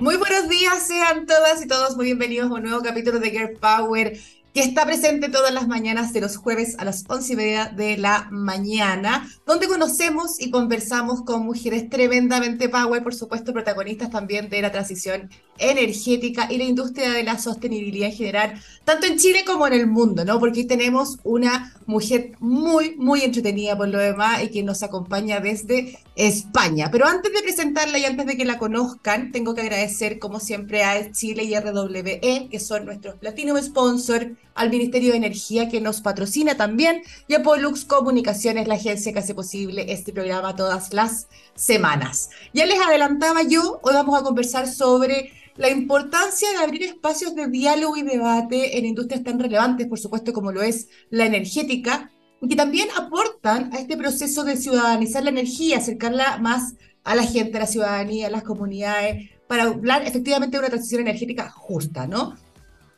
Muy buenos días, sean todas y todos muy bienvenidos a un nuevo capítulo de Girl Power que está presente todas las mañanas de los jueves a las once y media de la mañana, donde conocemos y conversamos con mujeres tremendamente power, por supuesto, protagonistas también de la transición energética y la industria de la sostenibilidad en general, tanto en Chile como en el mundo, ¿no? Porque tenemos una mujer muy, muy entretenida por lo demás y que nos acompaña desde España. Pero antes de presentarla y antes de que la conozcan, tengo que agradecer, como siempre, a Chile y RWE, que son nuestros Platinum Sponsor al Ministerio de Energía que nos patrocina también y a Pollux Comunicaciones, la agencia que hace posible este programa todas las semanas. Ya les adelantaba yo, hoy vamos a conversar sobre la importancia de abrir espacios de diálogo y debate en industrias tan relevantes, por supuesto, como lo es la energética, y que también aportan a este proceso de ciudadanizar la energía, acercarla más a la gente, a la ciudadanía, a las comunidades, para hablar efectivamente de una transición energética justa, ¿no?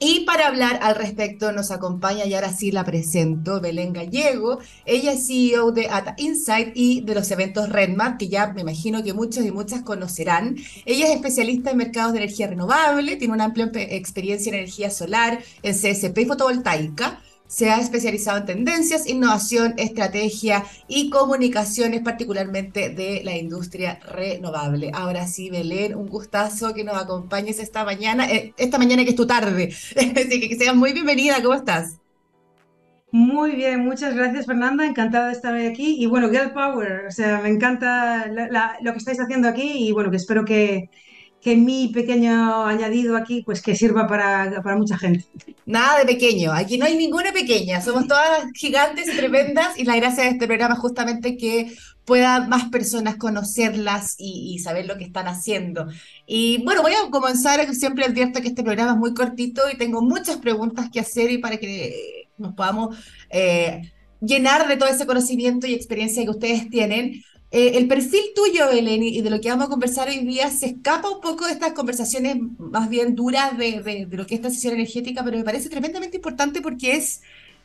Y para hablar al respecto nos acompaña, y ahora sí la presento, Belén Gallego. Ella es CEO de Ata Insight y de los eventos Redmap, que ya me imagino que muchos y muchas conocerán. Ella es especialista en mercados de energía renovable, tiene una amplia experiencia en energía solar, en CSP y fotovoltaica se ha especializado en tendencias, innovación, estrategia y comunicaciones, particularmente de la industria renovable. Ahora sí, Belén, un gustazo que nos acompañes esta mañana, eh, esta mañana que es tu tarde. Así que que seas muy bienvenida, ¿cómo estás? Muy bien, muchas gracias Fernanda, encantada de estar aquí. Y bueno, Girl Power, o sea, me encanta lo que estáis haciendo aquí y bueno, que espero que, que mi pequeño añadido aquí, pues que sirva para, para mucha gente. Nada de pequeño, aquí no hay ninguna pequeña, somos todas gigantes y tremendas y la gracia de este programa es justamente que puedan más personas conocerlas y, saber lo que están haciendo. Y bueno, voy a comenzar, siempre advierto que este programa es muy cortito y tengo muchas preguntas que hacer y para que nos podamos eh, llenar de todo ese conocimiento y experiencia que ustedes tienen. Eh, el perfil tuyo, Eleni, y de lo que vamos a conversar hoy día, se escapa un poco de estas conversaciones más bien duras de, de, lo que es transición energética, pero me parece tremendamente importante porque es,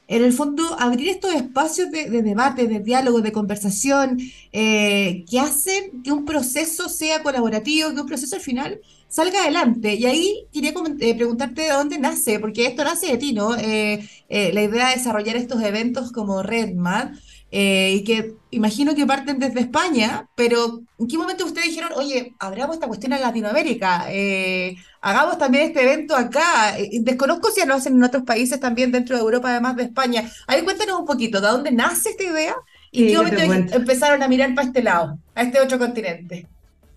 en el fondo, abrir estos espacios de, debate, de diálogo, de conversación, eh, que hacen que un proceso sea colaborativo, que un proceso al final salga adelante. Y ahí quería eh, preguntarte de dónde nace, porque esto nace de ti, ¿no? la idea de desarrollar estos eventos como Redmad. Eh, y que imagino que parten desde España, pero ¿en qué momento ustedes dijeron, oye, abramos esta cuestión en Latinoamérica, eh, hagamos también este evento acá? Eh, desconozco si lo hacen en otros países también dentro de Europa, además de España. Ahí cuéntanos un poquito, ¿de dónde nace esta idea? ¿Y en qué momento empezaron a mirar para este lado, a este otro continente?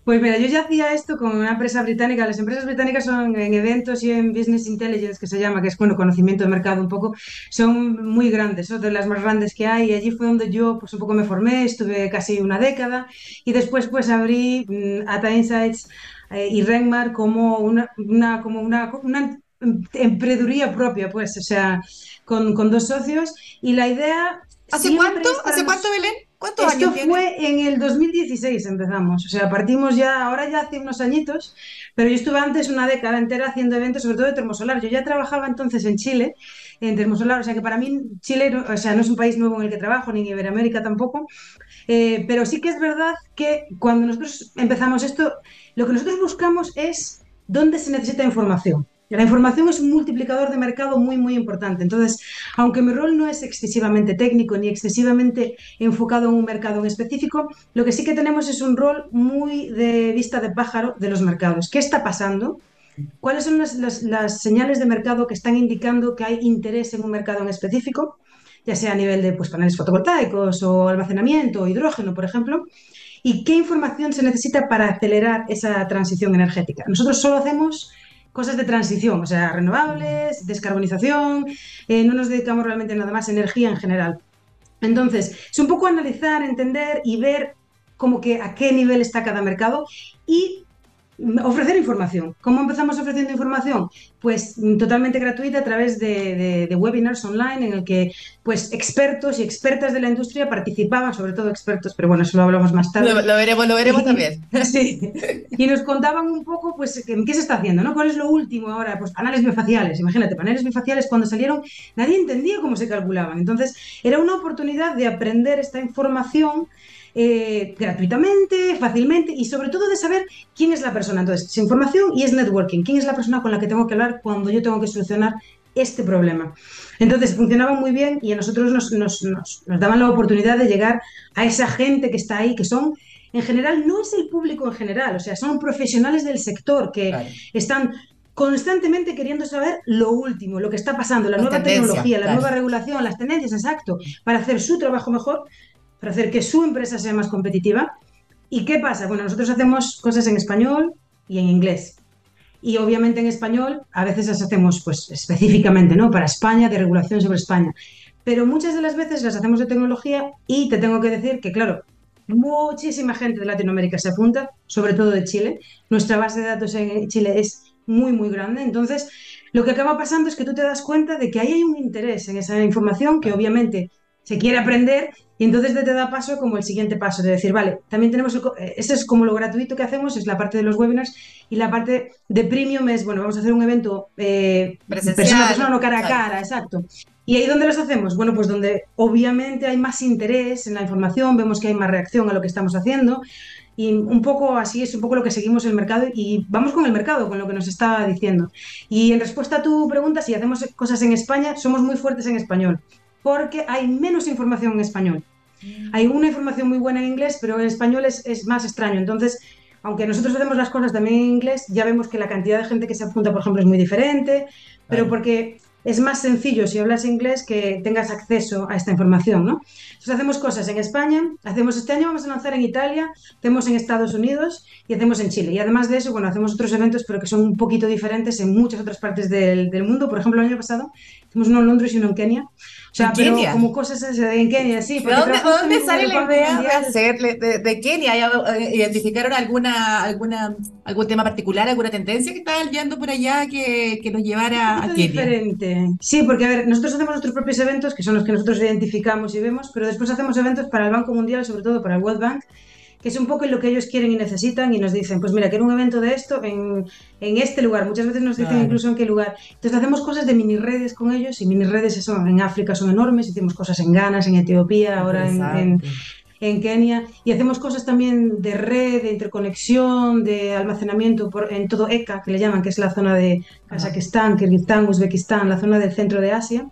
Pues mira, yo ya hacía esto con una empresa británica. Las empresas británicas son en eventos y en business intelligence, que se llama, que es bueno, conocimiento de mercado un poco, son muy grandes, son de las más grandes que hay. Y allí fue donde yo pues un poco me formé, estuve casi una década y después pues abrí mm, Ata Insights eh, y Renmar como una, una, como una, una emprendeduría propia, pues, o sea, con, con dos socios. Y la idea... ¿Hace cuánto? ¿Hace cuánto, Belén? ¿Cuántos Esto fue en el 2016 empezamos, o sea, partimos ya, ahora ya hace unos añitos, pero yo estuve antes una década entera haciendo eventos, sobre todo de termosolar. Yo ya trabajaba entonces en Chile, en termosolar, o sea que para mí Chile, o sea, no es un país nuevo en el que trabajo, ni en Iberoamérica tampoco, eh, pero sí que es verdad que cuando nosotros empezamos esto, lo que nosotros buscamos es dónde se necesita información. La información es un multiplicador de mercado muy, muy importante. Entonces, aunque mi rol no es excesivamente técnico ni excesivamente enfocado en un mercado en específico, lo que sí que tenemos es un rol muy de vista de pájaro de los mercados. ¿Qué está pasando? ¿Cuáles son las, señales de mercado que están indicando que hay interés en un mercado en específico? ya sea a nivel de pues, paneles fotovoltaicos o almacenamiento o hidrógeno, por ejemplo, y qué información se necesita para acelerar esa transición energética. Nosotros solo hacemos cosas de transición, o sea, renovables, descarbonización, eh, no nos dedicamos realmente nada más a energía en general. Entonces, es un poco analizar, entender y ver como que a qué nivel está cada mercado y ofrecer información. ¿Cómo empezamos ofreciendo información? Pues mm, totalmente gratuita a través de, webinars online en el que pues expertos y expertas de la industria participaban, sobre todo expertos, pero bueno, eso lo hablamos más tarde. Lo, veremos, lo veremos también. Sí. Y nos contaban un poco pues qué se está haciendo, ¿no? ¿Cuál es lo último ahora? Pues paneles biofaciales. Imagínate, paneles biofaciales cuando salieron nadie entendía cómo se calculaban. Entonces, era una oportunidad de aprender esta información eh, gratuitamente, fácilmente y sobre todo de saber quién es la persona. Entonces, es información y es networking. ¿Quién es la persona con la que tengo que hablar cuando yo tengo que solucionar este problema? Entonces, funcionaba muy bien y a nosotros nos, nos, nos, nos daban la oportunidad de llegar a esa gente que está ahí, que son en general no es el público en general, o sea, son profesionales del sector que claro. están constantemente queriendo saber lo último, lo que está pasando, la nueva tecnología, la claro. nueva regulación, las tendencias, exacto, para hacer su trabajo mejor, para hacer que su empresa sea más competitiva. ¿Y qué pasa? Bueno, nosotros hacemos cosas en español y en inglés. Y obviamente en español a veces las hacemos pues específicamente, ¿no? Para España, de regulación sobre España. Pero muchas de las veces las hacemos de tecnología y te tengo que decir que, claro, muchísima gente de Latinoamérica se apunta, sobre todo de Chile. Nuestra base de datos en Chile es muy, muy grande. Entonces, lo que acaba pasando es que tú te das cuenta de que ahí hay un interés en esa información que obviamente se quiere aprender y entonces te, da paso como el siguiente paso de decir, vale, también tenemos, eh, eso es como lo gratuito que hacemos, es la parte de los webinars y la parte de premium es, bueno, vamos a hacer un evento eh, persona a persona, no cara a cara, exacto. ¿Y ahí dónde los hacemos? Bueno, pues donde obviamente hay más interés en la información, vemos que hay más reacción a lo que estamos haciendo y un poco así es un poco lo que seguimos el mercado y vamos con el mercado, con lo que nos está diciendo. Y en respuesta a tu pregunta, si hacemos cosas en España, somos muy fuertes en español, porque hay menos información en español. Hay una información muy buena en inglés, pero en español es, es más extraño. Entonces, aunque nosotros hacemos las cosas también en inglés, ya vemos que la cantidad de gente que se apunta, por ejemplo, es muy diferente, pero porque es más sencillo si hablas inglés que tengas acceso a esta información, ¿no? Entonces hacemos cosas en España, hacemos este año vamos a lanzar en Italia, hacemos en Estados Unidos y hacemos en Chile. Y además de eso, bueno, hacemos otros eventos, pero que son un poquito diferentes en muchas otras partes del, del mundo. Por ejemplo, el año pasado hicimos uno en Londres y uno en Kenia. O sea, pero Kenia? como cosas en Kenia, sí. ¿De dónde, ¿dónde sale la idea de hacer de, de, Kenia? Eh, ¿Identificaron alguna, alguna, algún tema particular, alguna tendencia que estaba yendo por allá que, que nos llevara a Kenia? diferente. Sí, porque a ver, nosotros hacemos nuestros propios eventos, que son los que nosotros identificamos y vemos, pero después hacemos eventos para el Banco Mundial, sobre todo para el World Bank, que es un poco lo que ellos quieren y necesitan y nos dicen, pues mira, quiero un evento de esto en, en este lugar. Muchas veces nos dicen claro. incluso en qué lugar. Entonces hacemos cosas de mini redes con ellos y mini redes son, en África son enormes, hicimos cosas en Ghana, en Etiopía, ahora en, en, en, Kenia y hacemos cosas también de red, de interconexión, de almacenamiento por, en todo ECA, que le llaman, que es la zona de Kazajistán, Kirguistán, Uzbekistán, la zona del centro de Asia.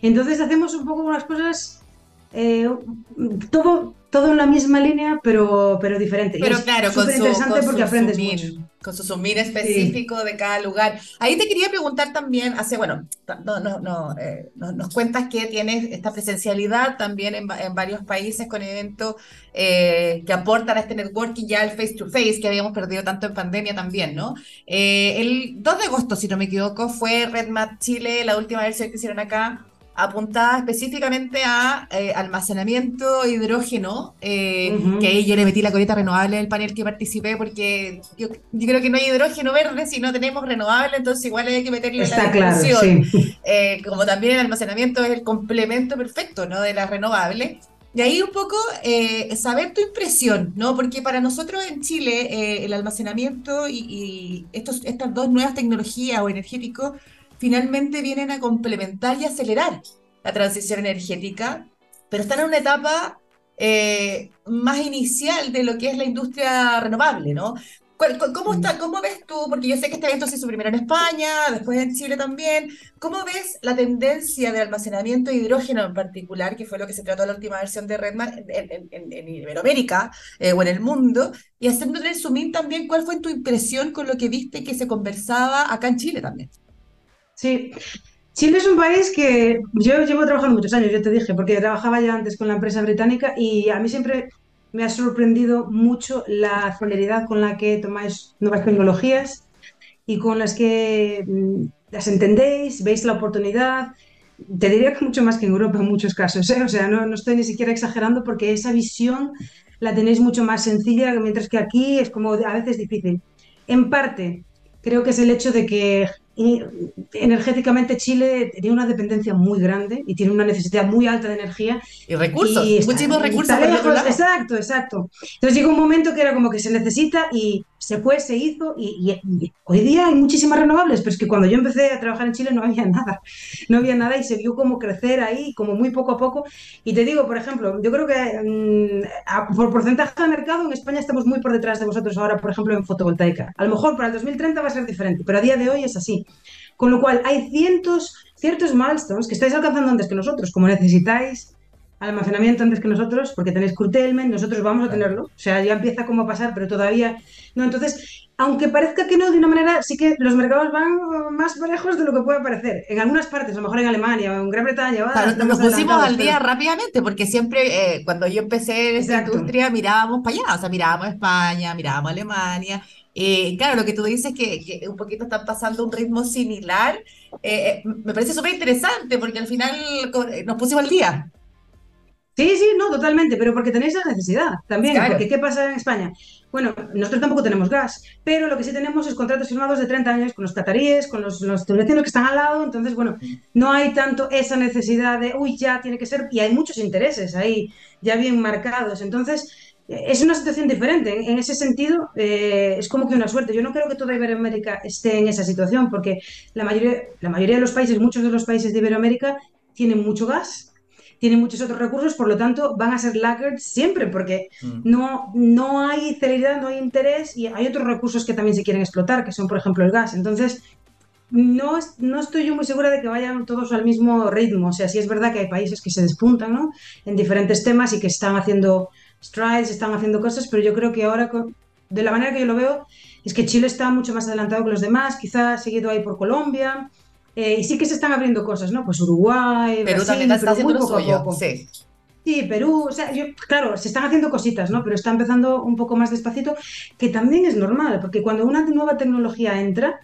Entonces hacemos un poco unas cosas eh, todo, todo en la misma línea, pero, pero diferente. Pero y claro, con su, interesante con porque su aprendes zoom mucho. in, con su in específico sí. de cada lugar. Ahí te quería preguntar también, hace, bueno, no, no, no, eh, nos, cuentas que tienes esta presencialidad también en, en varios países con eventos eh, que aportan a este networking ya el face to face que habíamos perdido tanto en pandemia también, ¿no? Eh, el 2 de agosto, si no me equivoco, fue RedMat Chile, la última versión que hicieron acá apuntada específicamente a eh, almacenamiento hidrógeno, eh, uh -huh. que ahí yo le metí la coleta renovable del panel que participé, porque yo, yo, creo que no hay hidrógeno verde si no tenemos renovable, entonces igual hay que meterle Está la claro, sí. eh, como también el almacenamiento es el complemento perfecto ¿no? de la renovable. De ahí un poco eh, saber tu impresión, ¿no? Porque para nosotros en Chile eh, el almacenamiento y, y estos, estas dos nuevas tecnologías o energéticos finalmente vienen a complementar y acelerar la transición energética, pero están en una etapa eh, más inicial de lo que es la industria renovable, ¿no? ¿Cómo, está, ¿Cómo ves tú? Porque yo sé que este evento se hizo primero en España, después en Chile también. ¿Cómo ves la tendencia de almacenamiento de hidrógeno en particular, que fue lo que se trató en la última versión de Redman en, en, en Iberoamérica eh, o en el mundo? Y haciéndole el in también, ¿cuál fue tu impresión con lo que viste que se conversaba acá en Chile también? Sí, Chile es un país que yo llevo trabajando muchos años, yo te dije, porque trabajaba ya antes con la empresa británica y a mí siempre me ha sorprendido mucho la celeridad con la que tomáis nuevas tecnologías y con las que mm, las entendéis, veis la oportunidad. Te diría que mucho más que en Europa en muchos casos, ¿eh? o sea, no, no estoy ni siquiera exagerando porque esa visión la tenéis mucho más sencilla, mientras que aquí es como a veces difícil. En parte, creo que es el hecho de que energéticamente Chile tenía una dependencia muy grande y tiene una necesidad muy alta de energía. Y recursos, muchísimos recursos. exacto, exacto. Entonces llegó un momento que era como que se necesita y se fue, se hizo y, hoy día hay muchísimas renovables, pero es que cuando yo empecé a trabajar en Chile no había nada, no había nada y se vio como crecer ahí, como muy poco a poco. Y te digo, por ejemplo, yo creo que mm, por porcentaje de mercado en España estamos muy por detrás de vosotros ahora, por ejemplo, en fotovoltaica. A lo mejor para el 2030 va a ser diferente, pero a día de hoy es así. Con lo cual, hay cientos, ciertos milestones que estáis alcanzando antes que nosotros, como necesitáis almacenamiento antes que nosotros, porque tenéis curtailment, nosotros vamos a tenerlo. O sea, ya empieza como a pasar, pero todavía no. Entonces, aunque parezca que no, de una manera, sí que los mercados van más lejos de lo que puede parecer. En algunas partes, a lo mejor en Alemania o en Gran Bretaña. Claro, nos pusimos al día rápidamente, porque siempre, eh, cuando yo empecé en esa industria, mirábamos para allá, o sea, mirábamos España, mirábamos Alemania. Eh, claro, lo que tú dices que, que un poquito están pasando un ritmo similar, eh, me parece súper interesante porque al final nos pusimos al día. Sí, sí, no, totalmente, pero porque tenéis la necesidad también. Porque ¿qué pasa en España? Bueno, nosotros tampoco tenemos gas, pero lo que sí tenemos es contratos firmados de 30 años con los cataríes, con los, los que están al lado. Entonces, bueno, no hay tanto esa necesidad de, uy, ya tiene que ser, y hay muchos intereses ahí ya bien marcados. Entonces, es una situación diferente. En ese sentido, eh, es como que una suerte. Yo no creo que toda Iberoamérica esté en esa situación, porque la mayoría, la mayoría de los países, muchos de los países de Iberoamérica, tienen mucho gas tienen muchos otros recursos, por lo tanto van a ser laggards siempre, porque mm. no, no hay celeridad, no hay interés y hay otros recursos que también se quieren explotar, que son, por ejemplo, el gas. Entonces, no, no estoy yo muy segura de que vayan todos al mismo ritmo. O sea, sí es verdad que hay países que se despuntan ¿no? en diferentes temas y que están haciendo strides, están haciendo cosas, pero yo creo que ahora, de la manera que yo lo veo, es que Chile está mucho más adelantado que los demás, quizás seguido ahí por Colombia. Eh, y sí que se están abriendo cosas, ¿no? Pues Uruguay, Perú también está haciendo muy poco a poco. Sí. Sí, Perú, o sea, yo, claro, se están haciendo cositas, ¿no? Pero está empezando un poco más despacito, que también es normal, porque cuando una nueva tecnología entra,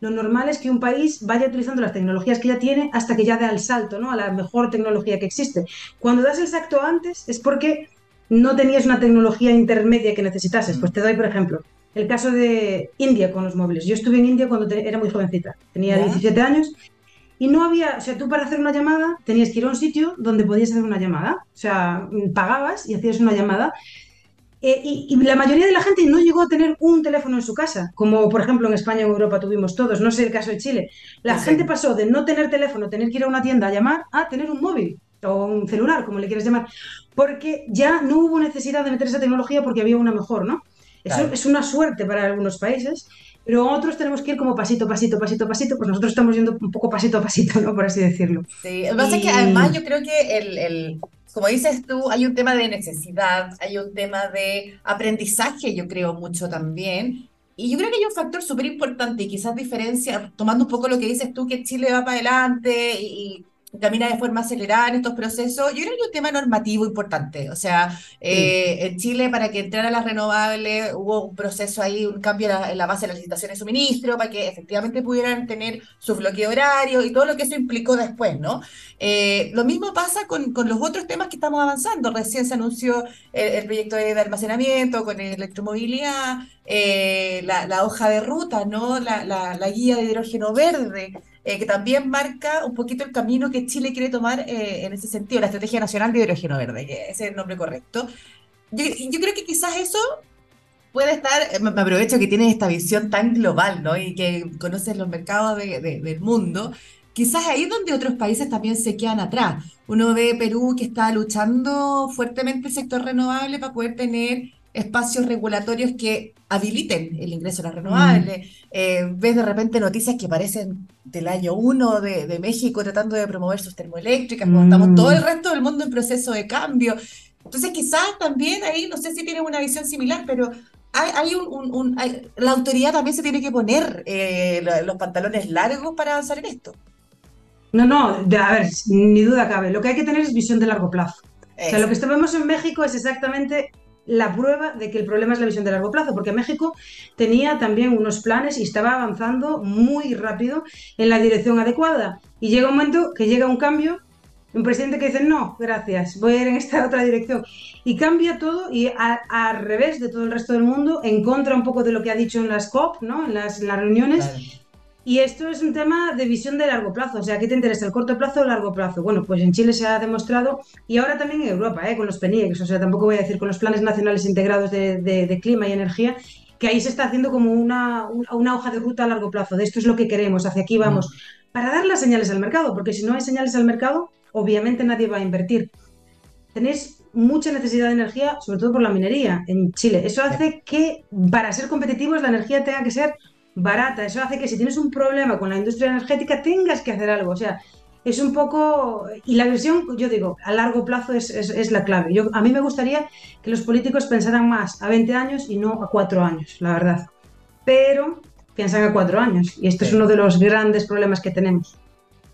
lo normal es que un país vaya utilizando las tecnologías que ya tiene hasta que ya dé el salto, ¿no? A la mejor tecnología que existe. Cuando das el salto antes es porque no tenías una tecnología intermedia que necesitases. Pues te doy, por ejemplo, el caso de India con los móviles. Yo estuve en India cuando era muy jovencita, tenía 17 años y no había, o sea, tú para hacer una llamada tenías que ir a un sitio donde podías hacer una llamada, o sea, pagabas y hacías una llamada. Eh, y, la mayoría de la gente no llegó a tener un teléfono en su casa, como por ejemplo en España o en Europa tuvimos todos, no sé el caso de Chile. La gente pasó de no tener teléfono, tener que ir a una tienda a llamar, a tener un móvil o un celular, como le quieres llamar, porque ya no hubo necesidad de meter esa tecnología porque había una mejor, ¿no? Eso es una suerte para algunos países, pero otros tenemos que ir como pasito, pasito, pasito, pasito, pues nosotros estamos yendo un poco pasito a pasito, ¿no? Por así decirlo. Sí, lo que pasa es que además yo creo que el, el, como dices tú, hay un tema de necesidad, hay un tema de aprendizaje, yo creo mucho también. Y yo creo que hay un factor súper importante y quizás diferencia, tomando un poco lo que dices tú, que Chile va para adelante y, camina de forma acelerada en estos procesos, yo creo que hay un tema normativo importante. O sea, eh, en Chile, para que entrara las renovables, hubo un proceso ahí, un cambio en la, base de las licitaciones de suministro, para que efectivamente pudieran tener su bloqueo horario y todo lo que eso implicó después, ¿no? Eh, lo mismo pasa con, con, los otros temas que estamos avanzando. Recién se anunció el, proyecto de, almacenamiento con electromovilidad, eh, la, la, hoja de ruta, ¿no? La, la, la guía de hidrógeno verde. Eh, que también marca un poquito el camino que Chile quiere tomar eh, en ese sentido, la Estrategia Nacional de Hidrógeno Verde, que es el nombre correcto. Yo, creo que quizás eso puede estar, eh, me aprovecho que tienes esta visión tan global, ¿no? Y que conoces los mercados del mundo, quizás ahí es donde otros países también se quedan atrás. Uno ve Perú que está luchando fuertemente el sector renovable para poder tener espacios regulatorios que habiliten el ingreso a las renovables. Mm. Eh, ves de repente noticias que parecen del año 1 de, México tratando de promover sus termoeléctricas, cuando estamos todo el mm. resto del mundo en proceso de cambio. Entonces quizás también ahí, no sé si tienes una visión similar, pero hay, un, la autoridad también se tiene que poner eh, los pantalones largos para avanzar en esto. No, no, a ver, ni duda cabe. Lo que hay que tener es visión de largo plazo. O sea, lo que vemos en México es exactamente la prueba de que el problema es la visión de largo plazo, porque México tenía también unos planes y estaba avanzando muy rápido en la dirección adecuada. Y llega un momento que llega un cambio, un presidente que dice, no, gracias, voy a ir en esta otra dirección. Y cambia todo y al revés de todo el resto del mundo, en contra un poco de lo que ha dicho en las COP, ¿no? en, las, reuniones. Y esto es un tema de visión de largo plazo. O sea, ¿qué te interesa? ¿El corto plazo o el largo plazo? Bueno, pues en Chile se ha demostrado y ahora también en Europa, ¿eh? con los PENIEX. O sea, tampoco voy a decir con los planes nacionales integrados de, de, clima y energía, que ahí se está haciendo como una, una, hoja de ruta a largo plazo. De esto es lo que queremos, hacia aquí vamos. Mm. Para dar las señales al mercado, porque si no hay señales al mercado, obviamente nadie va a invertir. Tenéis mucha necesidad de energía, sobre todo por la minería en Chile. Eso hace que para ser competitivos la energía tenga que ser barata. Eso hace que si tienes un problema con la industria energética tengas que hacer algo. O sea, es un poco... Y la visión, yo digo, a largo plazo es, es, la clave. Yo, a mí me gustaría que los políticos pensaran más a 20 años y no a 4 años, la verdad. Pero piensan a 4 años. Y esto es uno de los grandes problemas que tenemos.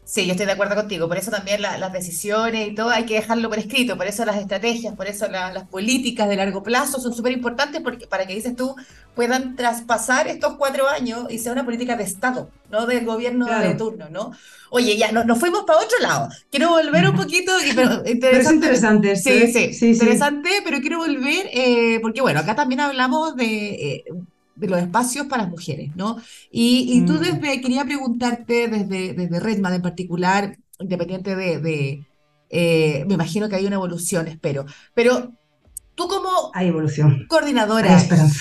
Sí, yo estoy de acuerdo contigo. Por eso también las decisiones y todo hay que dejarlo por escrito. Por eso las estrategias, por eso las políticas de largo plazo son súper importantes porque, para que dices tú puedan traspasar estos cuatro años y sea una política de Estado, no del gobierno de turno, ¿no? Oye, ya nos fuimos para otro lado. Quiero volver un poquito. pero, es interesante. Sí, ¿eh? sí, sí, interesante, pero quiero volver eh, porque, bueno, acá también hablamos de. Eh, de los espacios para las mujeres, ¿no? Y, tú mm. desde, quería preguntarte desde, desde Redman en particular, independiente de, eh, me imagino que hay una evolución, espero, pero tú como hay evolución. coordinadora,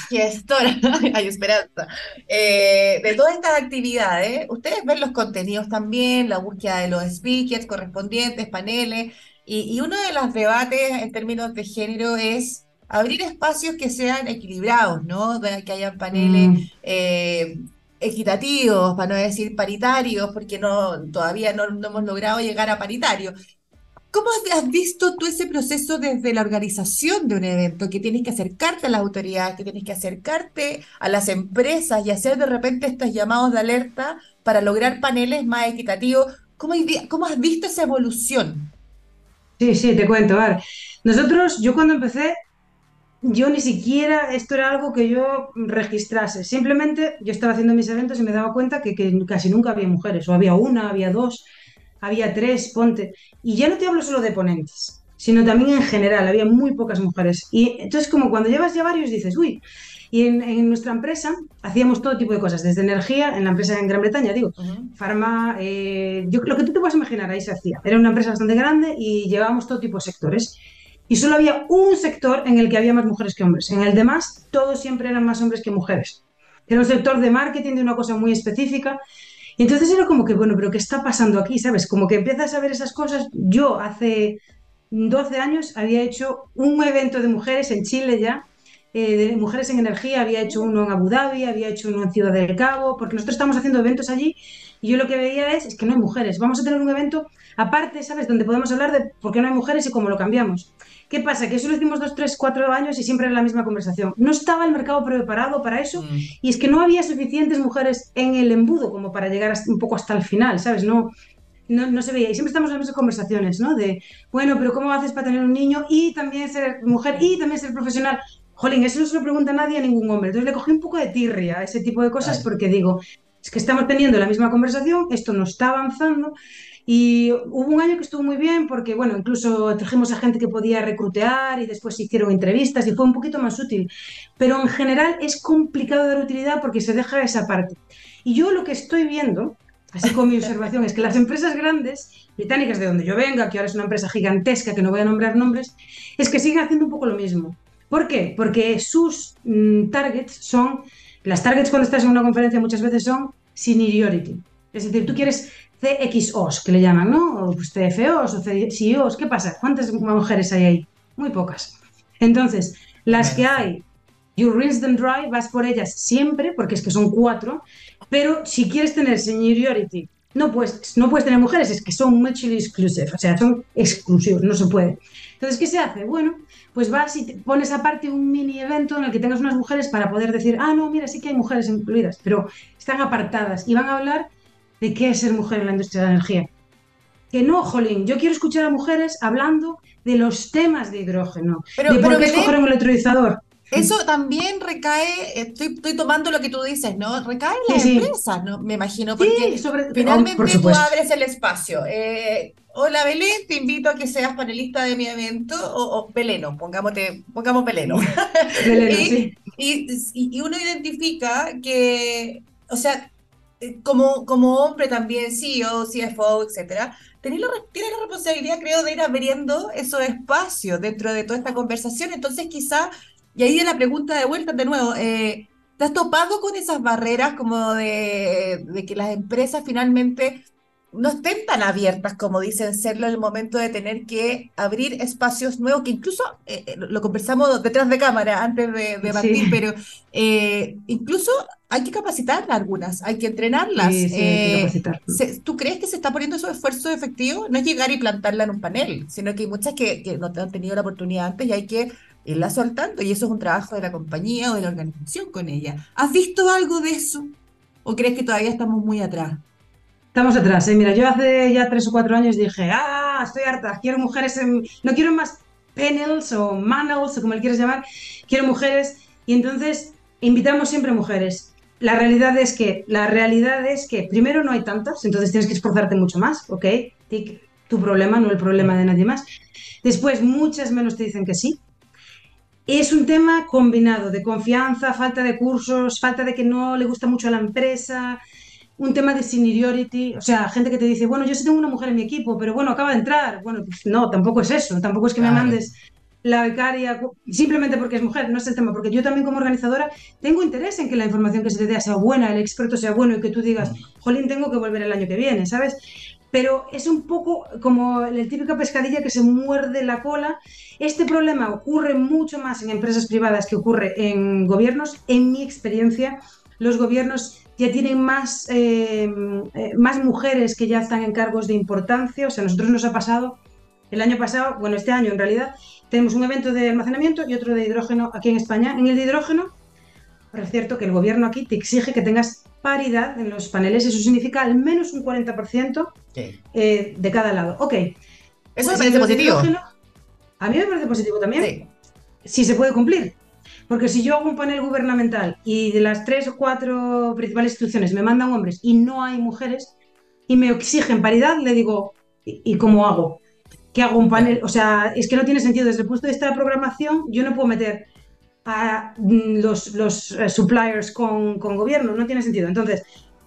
gestora, hay esperanza, eh, de todas estas actividades, ustedes ven los contenidos también, la búsqueda de los speakers correspondientes, paneles, y, y uno de los debates en términos de género es abrir espacios que sean equilibrados, ¿no? Que haya paneles mm. eh, equitativos, para no decir paritarios, porque no, todavía no, hemos logrado llegar a paritario. ¿Cómo has visto tú ese proceso desde la organización de un evento? Que tienes que acercarte a las autoridades, que tienes que acercarte a las empresas y hacer de repente estos llamados de alerta para lograr paneles más equitativos. ¿Cómo, cómo has visto esa evolución? Sí, sí, te cuento. A ver, nosotros, yo cuando empecé, yo ni siquiera esto era algo que yo registrase. Simplemente yo estaba haciendo mis eventos y me daba cuenta que, casi nunca había mujeres, o había una, había dos, había tres, ponte. Y ya no te hablo solo de ponentes, sino también en general, había muy pocas mujeres. Y entonces como cuando llevas ya varios dices, uy, y en, nuestra empresa hacíamos todo tipo de cosas, desde energía, en la empresa en Gran Bretaña, digo, farma, eh, yo, lo que tú te puedas imaginar, ahí se hacía. Era una empresa bastante grande y llevábamos todo tipo de sectores y solo había un sector en el que había más mujeres que hombres. En el demás, todos siempre eran más hombres que mujeres. Era un sector de marketing de una cosa muy específica. Y entonces era como que, bueno, pero ¿qué está pasando aquí? ¿Sabes? Como que empiezas a ver esas cosas. Yo hace 12 años había hecho un evento de mujeres en Chile ya, eh, de mujeres en energía, había hecho uno en Abu Dhabi, había hecho uno en Ciudad del Cabo, porque nosotros estamos haciendo eventos allí y yo lo que veía es, es que no hay mujeres. Vamos a tener un evento aparte, ¿sabes? Donde podemos hablar de por qué no hay mujeres y cómo lo cambiamos. ¿Qué pasa? Que eso lo hicimos dos, tres, cuatro años y siempre era la misma conversación. No estaba el mercado preparado para eso mm. y es que no había suficientes mujeres en el embudo como para llegar un poco hasta el final, ¿sabes? No, no, se veía. Y siempre estamos en las mismas conversaciones, ¿no? De, bueno, pero ¿cómo haces para tener un niño y también ser mujer y también ser profesional? Jolín, eso no se lo pregunta nadie a ningún hombre. Entonces le cogí un poco de tirria a ese tipo de cosas porque digo, es que estamos teniendo la misma conversación, esto no está avanzando y hubo un año que estuvo muy bien porque, bueno, incluso trajimos a gente que podía recrutear y después se hicieron entrevistas y fue un poquito más útil. Pero en general es complicado dar utilidad porque se deja esa parte. Y yo lo que estoy viendo, así como mi observación, es que las empresas grandes, británicas de donde yo venga, que ahora es una empresa gigantesca que no voy a nombrar nombres, es que siguen haciendo un poco lo mismo. ¿Por qué? Porque sus mm, targets son, las targets cuando estás en una conferencia muchas veces son seniority. Es decir, tú quieres CXOs, que le llaman, ¿no? O pues, CFOs o CEOs. ¿Qué pasa? ¿Cuántas mujeres hay ahí? Muy pocas. Entonces, las que hay, you rinse them dry, vas por ellas siempre, porque es que son cuatro, pero si quieres tener seniority, no puedes, no puedes tener mujeres, es que son mutually exclusive, o sea, son exclusivos, no se puede. Entonces, ¿qué se hace? Bueno, pues vas y pones aparte un mini evento en el que tengas unas mujeres para poder decir, ah, no, mira, sí que hay mujeres incluidas, pero están apartadas y van a hablar de qué es ser mujer en la industria de la energía. Que no, jolín, yo quiero escuchar a mujeres hablando de los temas de hidrógeno, pero, de por qué escoger un electrolizador. Eso también recae, estoy, estoy, tomando lo que tú dices, ¿no? Recae en las empresas, ¿no? Me imagino, porque finalmente tú abres el espacio. Eh, Hola Belén, te invito a que seas panelista de mi evento, o, o Beleno, pongámote, pongamos Beleno. Beleno y, sí. y, y, uno identifica que, o sea, eh, como, como hombre también, CEO, CFO, etcétera, tiene la, tiene la responsabilidad, creo, de ir abriendo esos espacios dentro de toda esta conversación. Entonces, quizá, y ahí la pregunta de vuelta de nuevo, eh, ¿te has topado con esas barreras como de, de que las empresas finalmente no estén tan abiertas como dicen serlo en el momento de tener que abrir espacios nuevos, que incluso eh, eh, lo conversamos detrás de cámara antes de, de partir, pero eh, incluso hay que capacitar algunas, hay que entrenarlas. Sí, sí, hay que ¿Tú crees que se está poniendo esos esfuerzos efectivos? No es llegar y plantarla en un panel, sino que hay muchas que, que no te han tenido la oportunidad antes y hay que irla soltando, y eso es un trabajo de la compañía o de la organización con ella. ¿Has visto algo de eso? ¿O crees que todavía estamos muy atrás? Estamos atrás, ¿eh? Mira, yo hace ya tres o cuatro años dije, ah, estoy harta, quiero mujeres, en- no quiero más panels o manels o como le quieras llamar, quiero mujeres y entonces invitamos siempre mujeres. La realidad es que, la realidad es que primero no hay tantas, entonces tienes que esforzarte mucho más, ¿ok? Tic, tu problema, no el problema de nadie más. Después, muchas menos te dicen que sí. Es un tema combinado de confianza, falta de cursos, falta de que no le gusta mucho a la empresa, un tema de seniority, o sea, gente que te dice, bueno, yo sí tengo una mujer en mi equipo, pero bueno, acaba de entrar. Bueno, pues no, tampoco es eso, tampoco es que me mandes la becaria simplemente porque es mujer, no es el tema, porque yo también como organizadora tengo interés en que la información que se te dé sea buena, el experto sea bueno y que tú digas, jolín, tengo que volver el año que viene, ¿sabes? Pero es un poco como la típica pescadilla que se muerde la cola. Este problema ocurre mucho más en empresas privadas que ocurre en gobiernos. En mi experiencia, los gobiernos ya tienen más, eh, eh, más mujeres que ya están en cargos de importancia. O sea, a nosotros nos ha pasado el año pasado, bueno, este año en realidad, tenemos un evento de almacenamiento y otro de hidrógeno aquí en España. En el de hidrógeno, pero es cierto que el gobierno aquí te exige que tengas paridad en los paneles. Eso significa al menos un 40% eh, de cada lado. Ok. Eso Pues me parece positivo. a mí me parece positivo también Sí. si se puede cumplir. Porque si yo hago un panel gubernamental y de las tres o cuatro principales instituciones me mandan hombres y no hay mujeres y me exigen paridad, le digo, ¿y, y cómo hago? ¿Qué hago un panel? O sea, es que no tiene sentido. Desde el punto de vista de la programación, yo no puedo meter a mm, los, los eh, suppliers con, con gobierno, no tiene sentido. Entonces,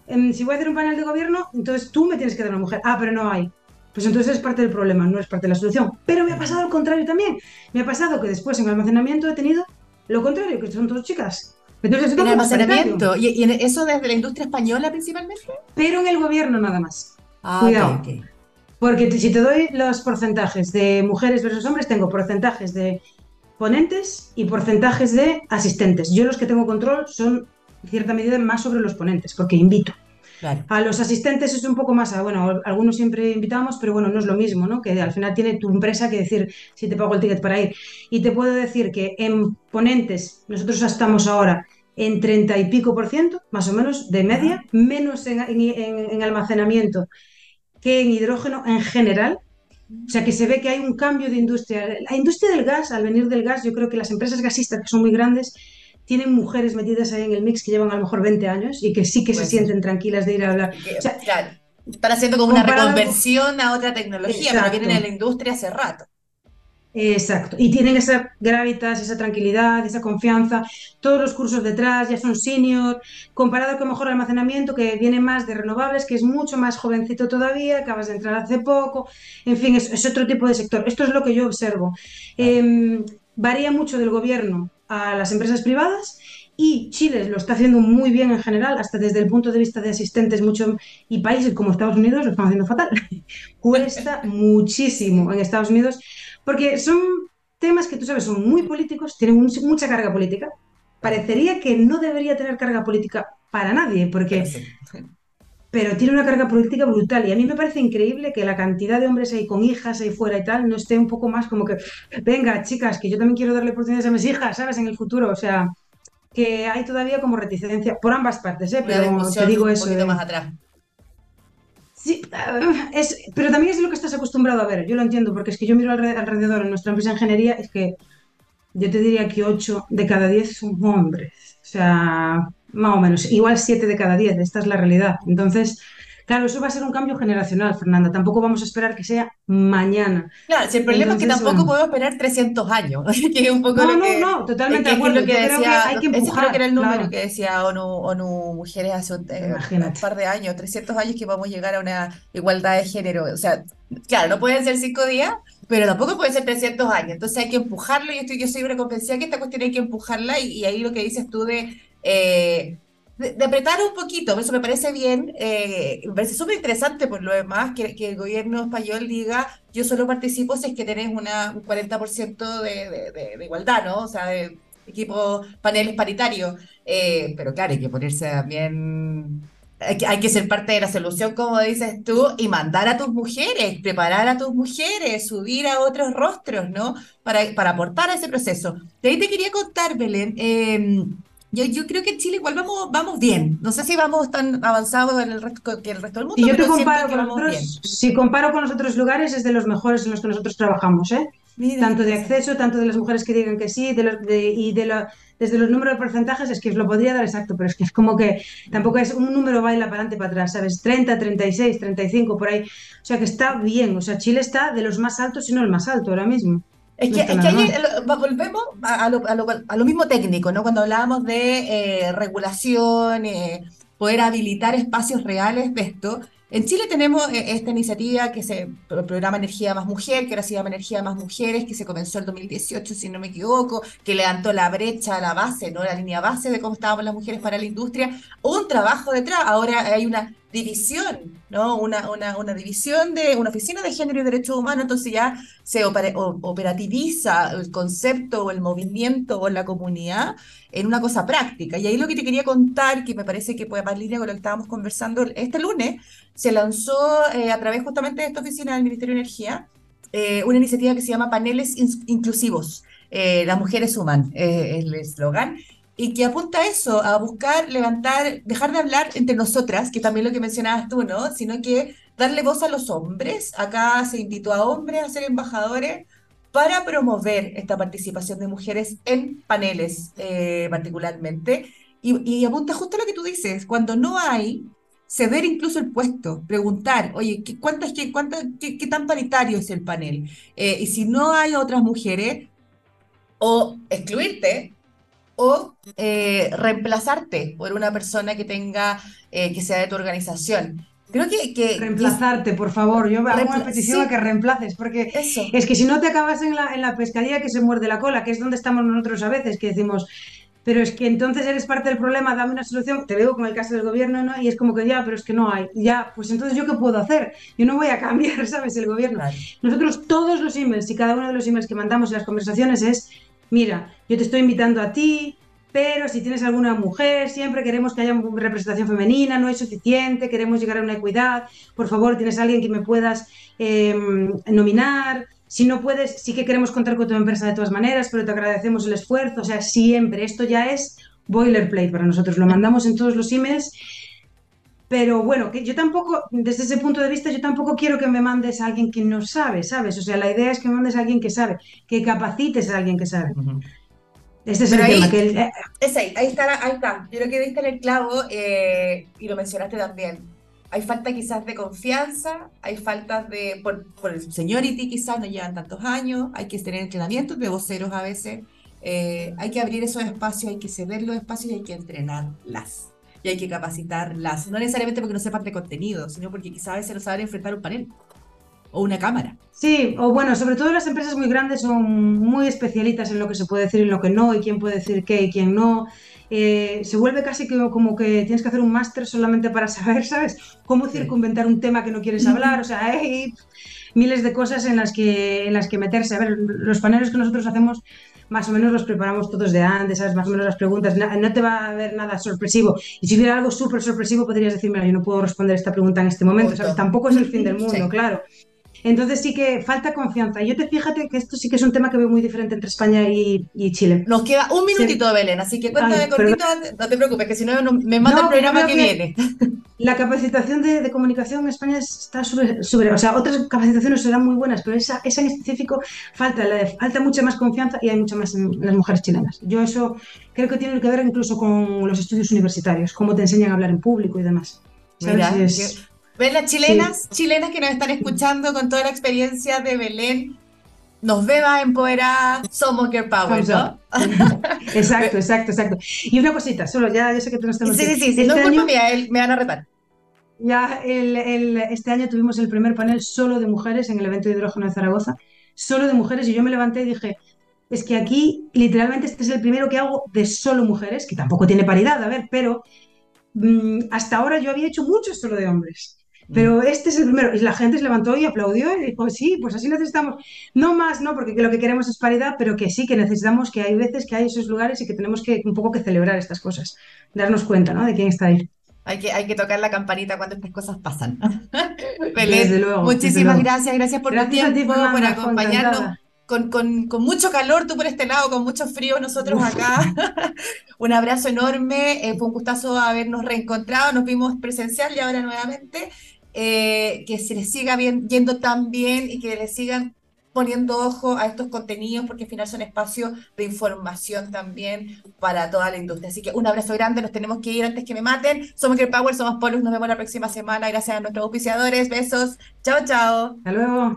em, si voy a hacer un panel de gobierno, entonces tú me tienes que dar una mujer. Ah, pero no hay. Pues entonces es parte del problema, no es parte de la solución. Pero me ha pasado al contrario también. Me ha pasado que después en almacenamiento he tenido lo contrario, que son todas chicas. Entonces, En almacenamiento. ¿Y, y en eso desde la industria española principalmente? pero en el gobierno nada más. Ah, Cuidado. ok, ok. Porque si te doy los porcentajes de mujeres versus hombres, tengo porcentajes de ponentes y porcentajes de asistentes. Yo los que tengo control son, en cierta medida, más sobre los ponentes, porque invito. Claro. A los asistentes es un poco más, a- bueno, algunos siempre invitamos, pero bueno, no es lo mismo, ¿no? Que al final tiene tu empresa que decir si te pago el ticket para ir. Y te puedo decir que en ponentes nosotros estamos ahora en 30 y pico por ciento, más o menos, de media, menos en, en- en- en almacenamiento que en hidrógeno en general. O sea que se ve que hay un cambio de industria. La industria del gas, al venir del gas, yo creo que las empresas gasistas, que son muy grandes, tienen mujeres metidas ahí en el mix que llevan a lo mejor 20 años y que sí que se sienten tranquilas de ir a hablar. O sea, claro, están haciendo como una reconversión a otra tecnología, pero Exacto. vienen en la industria hace rato. Exacto. Y tienen esa gravitas, esa tranquilidad, esa confianza. Todos los cursos detrás ya son senior, comparado con mejor almacenamiento, que viene más de renovables, que es mucho más jovencito todavía, acabas de entrar hace poco. En fin, es, es otro tipo de sector. Esto es lo que yo observo. Eh, varía mucho del gobierno a las empresas privadas. Y Chile lo está haciendo muy bien en general, hasta desde el punto de vista de asistentes, mucho, y países como Estados Unidos lo están haciendo fatal. Cuesta muchísimo en Estados Unidos porque son temas que tú sabes, son muy políticos, tienen un- mucha carga política. Parecería que no debería tener carga política para nadie, porque, Pero sí. pero tiene una carga política brutal. Y a mí me parece increíble que la cantidad de hombres ahí con hijas ahí fuera y tal no esté un poco más como que, venga, chicas, que yo también quiero darle oportunidades a mis hijas, ¿sabes? En el futuro. O sea, que hay todavía como reticencia por ambas partes, ¿eh? Pero te digo un eso. poquito de- más atrás. Sí, es, pero también es lo que estás acostumbrado a ver. Yo lo entiendo, porque es que yo miro alre- alrededor en nuestra empresa de ingeniería, es que yo te diría que 8 de cada 10 son hombres. O sea, más o menos. Igual 7 de cada 10, esta es la realidad. Entonces, Claro, eso va a ser un cambio generacional, Fernanda. Tampoco vamos a esperar que sea mañana. Claro, si el problema es que tampoco podemos esperar 300 años, que es un poco no, lo que... No, no, totalmente de acuerdo. Que decía, creo que hay que empujar, ese creo que era el número que decía ONU, ONU Mujeres hace un, eh, un, par de años, 300 años que vamos a llegar a una igualdad de género. O sea, claro, no pueden ser cinco días, pero tampoco puede ser 300 años. Entonces hay que empujarlo y estoy, yo soy convencida que esta cuestión hay que empujarla y, y ahí lo que dices tú de... Eh, de, apretar un poquito, eso me parece bien, eh, me parece súper interesante por lo demás que, que, el gobierno español diga yo solo participo si es que tenés una, un 40% de, de, igualdad, ¿no? O sea, de equipos, paneles paritarios. Eh, pero claro, hay que ponerse también, hay que, hay que ser parte de la solución, como dices tú, y mandar a tus mujeres, preparar a tus mujeres, subir a otros rostros, ¿no? Para, para aportar a ese proceso. De ahí te quería contar, Belén. Eh, yo, yo, creo que en Chile igual vamos, vamos bien. No sé si vamos tan avanzados en el resto, que el resto del mundo. Y yo te comparo con otros, si comparo con los otros lugares, es de los mejores en los que nosotros trabajamos, ¿eh? tanto de acceso, tanto de las mujeres que digan que sí, de los, de, y de la, desde los números de porcentajes, es que os lo podría dar exacto, pero es que es como que tampoco es un número baila para adelante para atrás, ¿sabes? 30, 36, 35, por ahí. O sea que está bien, o sea, Chile está de los más altos, si no el más alto ahora mismo. Es que, es que ahí volvemos a lo, a, lo, a lo, mismo técnico, ¿no? Cuando hablábamos de eh, regulación, eh, poder habilitar espacios reales de esto. En Chile tenemos eh, esta iniciativa que se el programa Energía Más Mujer, que ahora se llama Energía Más Mujeres, que se comenzó en 2018, si no me equivoco, que levantó la brecha, la base, ¿no? La línea base de cómo estábamos las mujeres para la industria. Un trabajo detrás. Ahora hay una división, ¿no? Una, una, una, división de una oficina de género y derechos humanos, entonces ya se operativiza el concepto o el movimiento o la comunidad en una cosa práctica. Y ahí lo que te quería contar, que me parece que puede más línea con lo que estábamos conversando este lunes, se lanzó eh, a través justamente de esta oficina del Ministerio de Energía eh, una iniciativa que se llama Paneles Inclusivos. Eh, las mujeres suman, es el eslogan, y que apunta a eso, a buscar levantar, dejar de hablar entre nosotras, que también lo que mencionabas tú, ¿no? Sino que darle voz a los hombres. Acá se invitó a hombres a ser embajadores para promover esta participación de mujeres en paneles eh, particularmente. Y, apunta justo a lo que tú dices, cuando no hay, ceder incluso el puesto, preguntar, oye, ¿qué, cuántas, qué, cuántas, qué, qué tan paritario es el panel? Eh, y si no hay otras mujeres, o excluirte, o eh, reemplazarte por una persona que tenga, eh, que sea de tu organización. Creo que... que Reemplazarte, por favor. Yo hago una petición a que reemplaces, porque es que si no te acabas en la, en la pescadilla que se muerde la cola, que es donde estamos nosotros a veces, que decimos, pero es que entonces eres parte del problema, dame una solución, te digo con el caso del gobierno, ¿no? Y es como que ya, pero es que no hay, ya, pues entonces yo qué puedo hacer? Yo no voy a cambiar, ¿sabes? El gobierno. Nosotros todos los emails y cada uno de los emails que mandamos en las conversaciones es, mira, yo te estoy invitando a ti, pero si tienes alguna mujer, siempre queremos que haya representación femenina, no es suficiente, queremos llegar a una equidad, por favor, tienes alguien que me puedas em, nominar, si no puedes, sí que queremos contar con tu empresa de todas maneras, pero te agradecemos el esfuerzo, o sea, siempre, esto ya es boilerplate para nosotros, lo mandamos en todos los emails. Pero bueno, que yo tampoco, desde ese punto de vista, yo tampoco quiero que me mandes a alguien que no sabe, ¿sabes? O sea, la idea es que me mandes a alguien que sabe, que capacites a alguien que sabe. Este es el ahí, tema. Que eh, Es ahí, ahí está, ahí está. Yo creo que diste en el clavo eh, y lo mencionaste también. Hay falta quizás de confianza, hay faltas de, por, por el seniority quizás no llevan tantos años, hay que tener entrenamientos de voceros a veces, eh, hay que abrir esos espacios, hay que ceder los espacios y hay que entrenarlas. Y hay que capacitarlas, no necesariamente porque no sepan de contenido, sino porque quizás a veces no saben enfrentar un panel o una cámara. Sí, o bueno, sobre todo las empresas muy grandes son muy especialitas en lo que se puede decir y en lo que no, y quién puede decir qué y quién no. Eh, se vuelve casi que, como que tienes que hacer un máster solamente para saber, ¿sabes? Cómo circunventar un tema que no quieres hablar. O sea, hay miles de cosas en las que, en las que meterse. A ver, los paneles que nosotros hacemos más o menos los preparamos todos de antes, ¿sabes? Más o menos las preguntas, no, te va a haber nada sorpresivo. Y si hubiera algo súper sorpresivo, podrías decirme, yo no puedo responder esta pregunta en este momento, ¿sabes? Tampoco es el fin del mundo, claro. Entonces sí que falta confianza. Yo te fíjate que esto sí que es un tema que veo muy diferente entre España y, Chile. Nos queda un minutito, Belén, así que cuéntame cortito, no te preocupes, que si no, me manda el programa que, viene. La capacitación de, comunicación en España está sobre, o sea, otras capacitaciones serán muy buenas, pero esa, esa en específico falta, falta mucha más confianza y hay mucha más en las mujeres chilenas. Yo eso creo que tiene que ver incluso con los estudios universitarios, cómo te enseñan a hablar en público y demás. Mira, ¿Ves las chilenas? Chilenas que nos están escuchando con toda la experiencia de Belén. Nos ve más empoderadas, somos Girl Power, ¿no? exacto, exacto, exacto. Y una cosita, solo ya, yo sé que tú no estás... Sí, sí, sí, este no es culpa mía, me van a retar. Ya el, el, este año tuvimos el primer panel solo de mujeres en el evento de hidrógeno de Zaragoza, solo de mujeres, y yo me levanté y dije, es que aquí literalmente este es el primero que hago de solo mujeres, que tampoco tiene paridad, a ver, pero mm, hasta ahora yo había hecho muchos solo de hombres. Pero mm. este es el primero. Y la gente se levantó y aplaudió y dijo, sí, pues así necesitamos. No más, no, porque lo que queremos es paridad, pero que sí, que necesitamos, que hay veces que hay esos lugares y que tenemos que un poco que celebrar estas cosas. Darnos cuenta, ¿no? De quién está ahí. Hay que, hay que tocar la campanita cuando estas cosas pasan. desde luego, muchísimas gracias, gracias por tu tiempo, por acompañarnos con, con, con, mucho calor, tú por este lado, con mucho frío, nosotros acá. un abrazo enorme, eh, fue un gustazo habernos reencontrado, nos vimos presencial y ahora nuevamente. Eh, que se les siga bien, yendo tan bien y que les sigan poniendo ojo a estos contenidos porque al final son espacios de información también para toda la industria. Así que un abrazo grande, nos tenemos que ir antes que me maten. Somos Girl Power, somos Polus, nos vemos la próxima semana. Gracias a nuestros auspiciadores, besos. Chao, chao. Hasta luego.